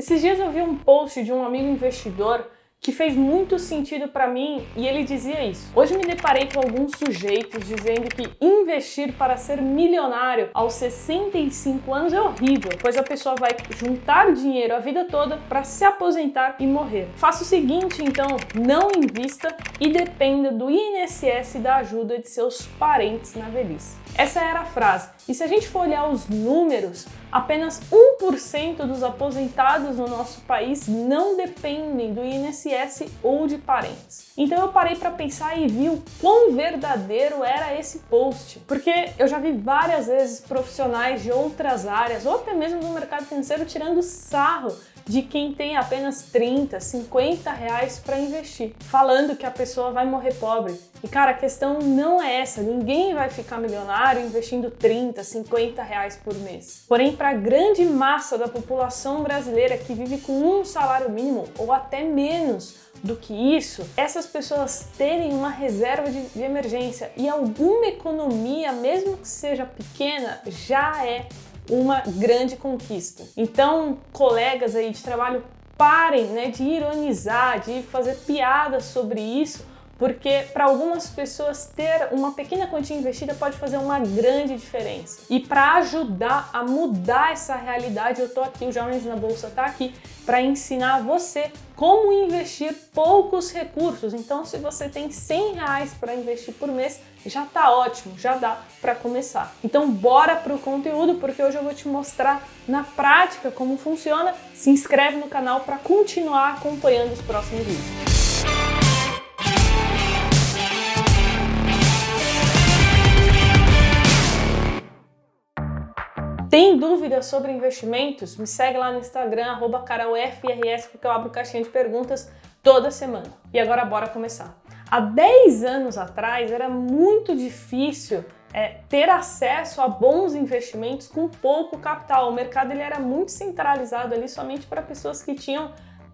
Esses dias eu vi um post de um amigo investidor que fez muito sentido para mim e ele dizia isso. Hoje me deparei com alguns sujeitos dizendo que investir para ser milionário aos 65 anos é horrível, pois a pessoa vai juntar dinheiro a vida toda para se aposentar e morrer. Faça o seguinte, então, não invista e dependa do INSS e da ajuda de seus parentes na velhice. Essa era a frase. E se a gente for olhar os números, apenas 1% dos aposentados no nosso país não dependem do INSS ou de parentes. Então eu parei para pensar e vi o quão verdadeiro era esse post, porque eu já vi várias vezes profissionais de outras áreas ou até mesmo do mercado financeiro tirando sarro de quem tem apenas 30, 50 reais para investir, falando que a pessoa vai morrer pobre. E cara, a questão não é essa, ninguém vai ficar milionário investindo 30, 50 reais por mês. Porém, para a grande massa da população brasileira que vive com um salário mínimo ou até menos, do que isso, essas pessoas terem uma reserva de, de, emergência e alguma economia, mesmo que seja pequena, já é uma grande conquista. Então, colegas aí de trabalho, parem né, de ironizar, de fazer piadas sobre isso, porque para algumas pessoas ter uma pequena quantia investida pode fazer uma grande diferença. E para ajudar a mudar essa realidade, eu tô aqui, o Jovens na Bolsa tá aqui para ensinar você como investir poucos recursos. Então, se você tem 100 reais para investir por mês, já tá ótimo, já dá para começar. Então, bora pro conteúdo, porque hoje eu vou te mostrar na prática como funciona. Se inscreve no canal para continuar acompanhando os próximos vídeos. Tem dúvidas sobre investimentos? Me segue lá no Instagram, carolfrs, porque eu abro caixinha de perguntas toda semana. E agora bora começar. Há 10 anos atrás era muito difícil é, ter acesso a bons investimentos com pouco capital. O mercado ele era muito centralizado ali somente para pessoas que tinham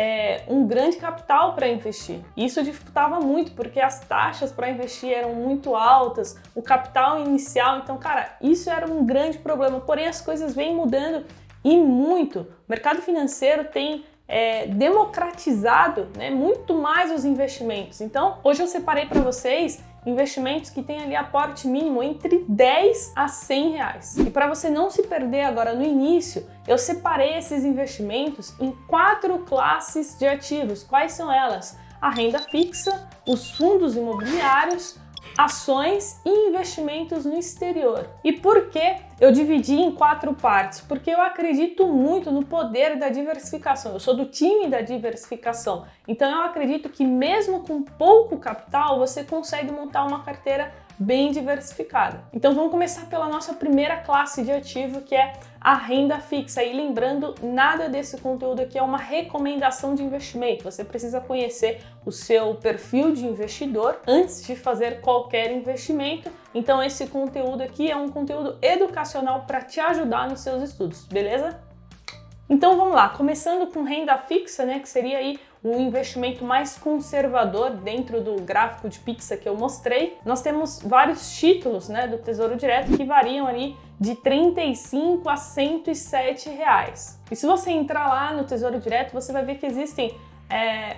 é, um grande capital para investir. Isso dificultava muito porque as taxas para investir eram muito altas, o capital inicial, então, cara, isso era um grande problema. Porém, as coisas vêm mudando e muito. O mercado financeiro tem é, democratizado né, muito mais os investimentos. Então, hoje eu separei para vocês investimentos que têm ali aporte mínimo entre 10 a 100 reais. E para você não se perder agora no início, eu separei esses investimentos em quatro classes de ativos. Quais são elas? A renda fixa, os fundos imobiliários, ações e investimentos no exterior. E por que eu dividi em quatro partes? Porque eu acredito muito no poder da diversificação. Eu sou do time da diversificação. Então eu acredito que mesmo com pouco capital, você consegue montar uma carteira bem diversificada. Então vamos começar pela nossa primeira classe de ativo, que é a renda fixa. E lembrando, nada desse conteúdo aqui é uma recomendação de investimento. Você precisa conhecer o seu perfil de investidor antes de fazer qualquer investimento. Então esse conteúdo aqui é um conteúdo educacional para te ajudar nos seus estudos, beleza? Então vamos lá, começando com renda fixa, né, que seria aí o investimento mais conservador dentro do gráfico de pizza que eu mostrei. Nós temos vários títulos, né, do Tesouro Direto que variam ali de 35 a 107 reais. E se você entrar lá no Tesouro Direto, você vai ver que existem é,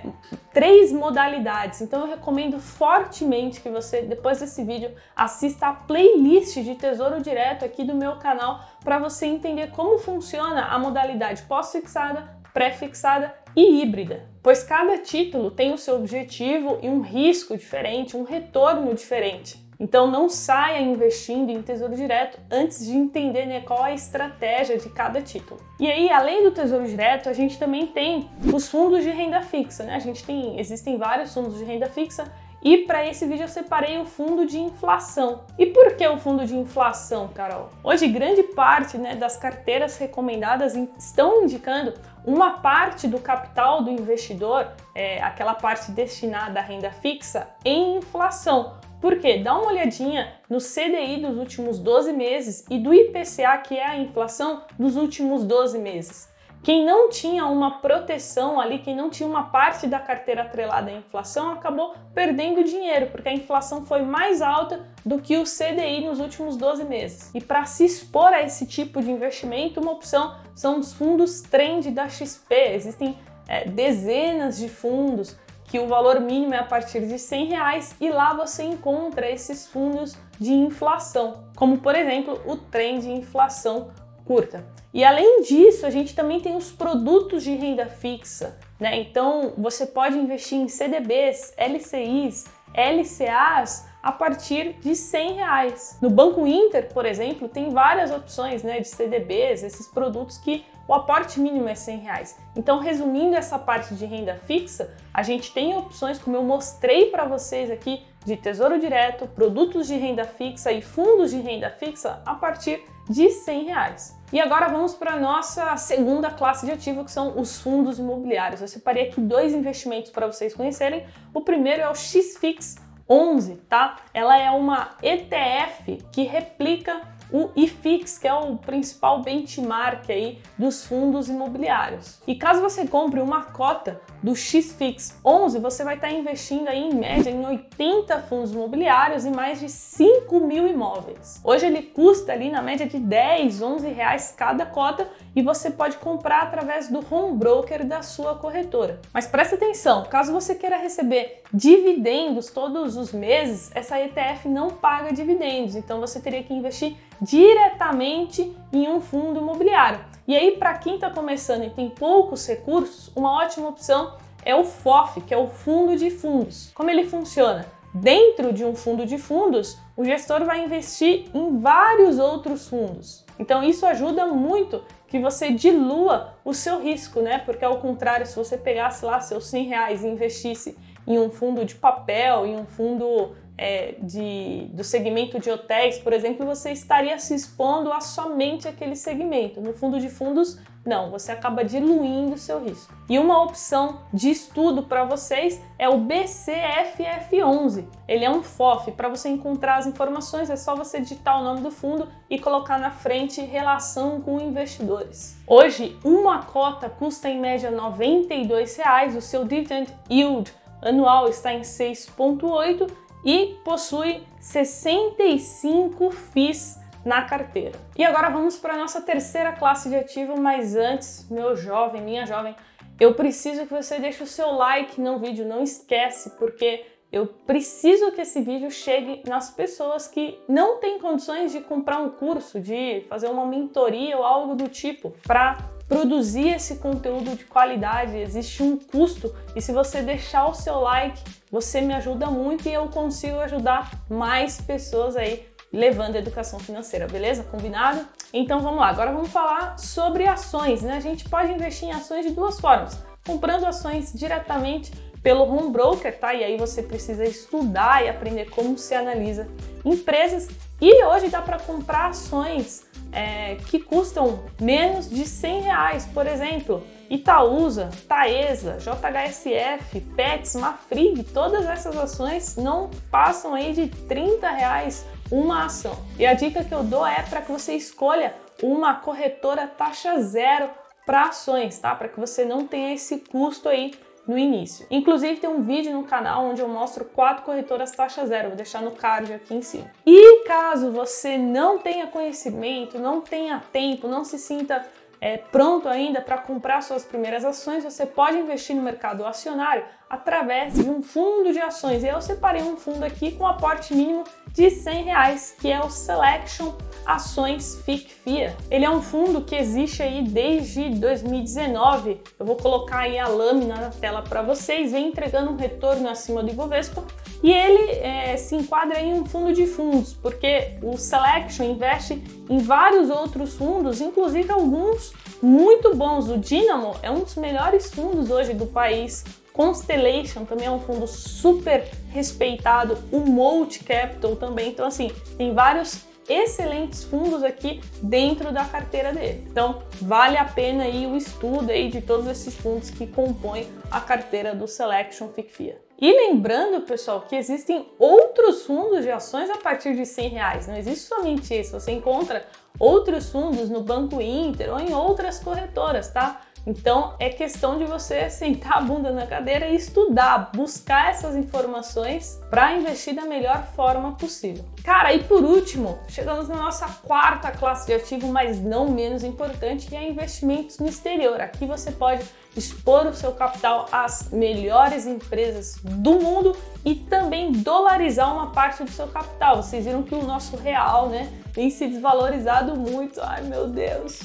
três modalidades. Então eu recomendo fortemente que você, depois desse vídeo, assista a playlist de Tesouro Direto aqui do meu canal para você entender como funciona a modalidade pós-fixada, pré-fixada e híbrida. Pois cada título tem o seu objetivo e um risco diferente, um retorno diferente. Então não saia investindo em tesouro direto antes de entender né, qual a estratégia de cada título. E aí, além do tesouro direto, a gente também tem os fundos de renda fixa, né? A gente tem, existem vários fundos de renda fixa e para esse vídeo eu separei o fundo de inflação. E por que o fundo de inflação, Carol? Hoje, grande parte né, das carteiras recomendadas estão indicando uma parte do capital do investidor, é, aquela parte destinada à renda fixa, em inflação. Por quê? Dá uma olhadinha no CDI dos últimos 12 meses e do IPCA, que é a inflação dos últimos 12 meses. Quem não tinha uma proteção ali, quem não tinha uma parte da carteira atrelada à inflação, acabou perdendo dinheiro, porque a inflação foi mais alta do que o CDI nos últimos 12 meses. E para se expor a esse tipo de investimento, uma opção são os fundos trend da XP. Existem é, dezenas de fundos que o valor mínimo é a partir de 100 reais e lá você encontra esses fundos de inflação, como por exemplo o trend de inflação curta. E além disso, a gente também tem os produtos de renda fixa, né? Então você pode investir em CDBs, LCIs, LCAs a partir de 100 reais. No Banco Inter, por exemplo, tem várias opções né, de CDBs, esses produtos que o aporte mínimo é 100 reais. Então, resumindo essa parte de renda fixa, a gente tem opções, como eu mostrei para vocês aqui, de tesouro direto, produtos de renda fixa e fundos de renda fixa a partir de 100 reais. E agora vamos para a nossa segunda classe de ativo, que são os fundos imobiliários. Eu separei aqui dois investimentos para vocês conhecerem. O primeiro é o XFIX 11, tá? Ela é uma ETF que replica o IFIX, que é o principal benchmark aí dos fundos imobiliários. E caso você compre uma cota do XFIX 11, você vai estar investindo aí em média em 80 fundos imobiliários e mais de 5 mil imóveis. Hoje ele custa ali na média de 10, 11 reais cada cota e você pode comprar através do home broker da sua corretora. Mas preste atenção, caso você queira receber dividendos todos os meses, essa ETF não paga dividendos, então você teria que investir diretamente em um fundo imobiliário. E aí, para quem está começando e tem poucos recursos, uma ótima opção é o FOF, que é o fundo de fundos. Como ele funciona? Dentro de um fundo de fundos, o gestor vai investir em vários outros fundos. Então isso ajuda muito que você dilua o seu risco, né? Porque ao contrário, se você pegasse lá seus 100 reais e investisse em um fundo de papel, em um fundo é, de, do segmento de hotéis, por exemplo, você estaria se expondo a somente aquele segmento. No fundo de fundos, não, você acaba diluindo o seu risco. E uma opção de estudo para vocês é o BCFF11. Ele é um FOF. Para você encontrar as informações, é só você digitar o nome do fundo e colocar na frente relação com investidores. Hoje, uma cota custa em média 92 reais, o seu dividend yield anual está em 6,8 e possui 65 FIIs na carteira. E agora vamos para a nossa terceira classe de ativo, mas antes, meu jovem, minha jovem, eu preciso que você deixe o seu like no vídeo, não esquece, porque eu preciso que esse vídeo chegue nas pessoas que não têm condições de comprar um curso, de fazer uma mentoria ou algo do tipo, para produzir esse conteúdo de qualidade, existe um custo e se você deixar o seu like, você me ajuda muito e eu consigo ajudar mais pessoas aí levando a educação financeira, beleza? Combinado? Então vamos lá, agora vamos falar sobre ações, né? A gente pode investir em ações de duas formas, comprando ações diretamente pelo home broker, tá? E aí você precisa estudar e aprender como se analisa empresas. E hoje dá para comprar ações é, que custam menos de 100 reais, por exemplo, Itaúsa, Taesa, JHSF, Pets, Mafrig, todas essas ações não passam aí de 30 reais uma ação. E a dica que eu dou é para que você escolha uma corretora taxa zero para ações, tá? Para que você não tenha esse custo aí no início. Inclusive tem um vídeo no canal onde eu mostro quatro corretoras taxa zero, vou deixar no card aqui em cima. E caso você não tenha conhecimento, não tenha tempo, não se sinta é, pronto ainda para comprar suas primeiras ações, você pode investir no mercado acionário através de um fundo de ações. Eu separei um fundo aqui com aporte mínimo de 100 reais, que é o Selection Ações FIC-FIA. Ele é um fundo que existe aí desde 2019. Eu vou colocar aí a lâmina na tela para vocês, vem entregando um retorno acima do Ibovespa e ele é, se enquadra em um fundo de fundos, porque o Selection investe em vários outros fundos, inclusive alguns muito bons. O Dynamo é um dos melhores fundos hoje do país. Constellation também é um fundo super respeitado, o Multi Capital também. Então, assim, tem vários excelentes fundos aqui dentro da carteira dele. Então, vale a pena aí o estudo aí de todos esses fundos que compõem a carteira do Selection FICFIA. E lembrando, pessoal, que existem outros fundos de ações a partir de 100 reais. Não existe somente esse. Você encontra outros fundos no Banco Inter ou em outras corretoras, tá? Então é questão de você sentar a bunda na cadeira e estudar, buscar essas informações para investir da melhor forma possível. Cara, e por último, chegamos na nossa quarta classe de ativo, mas não menos importante, que é investimentos no exterior. Aqui você pode expor o seu capital às melhores empresas do mundo e também dolarizar uma parte do seu capital. Vocês viram que o nosso real, né, tem se desvalorizado muito. Ai, meu Deus.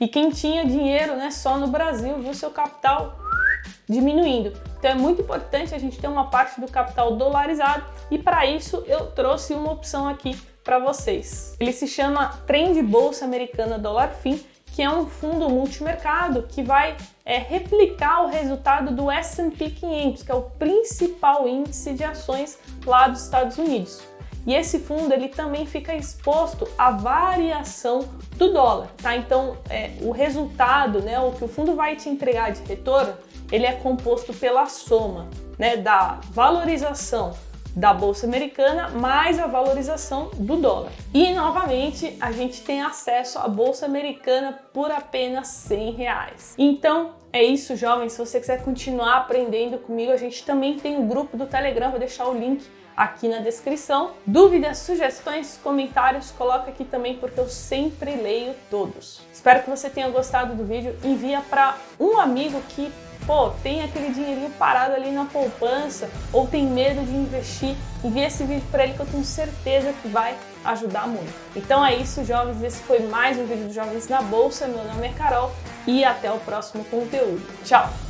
E quem tinha dinheiro né, só no Brasil viu seu capital diminuindo. Então é muito importante a gente ter uma parte do capital dolarizado e para isso eu trouxe uma opção aqui para vocês. Ele se chama Trend Bolsa Americana Dollar Fin, que é um fundo multimercado que vai é, replicar o resultado do S&P 500, que é o principal índice de ações lá dos Estados Unidos. E esse fundo ele também fica exposto à variação do dólar, tá? Então, é, o resultado, né, o que o fundo vai te entregar de retorno, ele é composto pela soma, né, da valorização da bolsa americana mais a valorização do dólar. E novamente a gente tem acesso à bolsa americana por apenas 100 reais. Então é isso, jovens. Se você quiser continuar aprendendo comigo, a gente também tem o um grupo do Telegram. Vou deixar o link aqui na descrição. Dúvidas, sugestões, comentários, coloca aqui também porque eu sempre leio todos. Espero que você tenha gostado do vídeo. Envia para um amigo que pô, tem aquele dinheirinho parado ali na poupança ou tem medo de investir, envia esse vídeo para ele que eu tenho certeza que vai ajudar muito. Então é isso, jovens. Esse foi mais um vídeo do Jovens na Bolsa. Meu nome é Carol e até o próximo conteúdo. Tchau!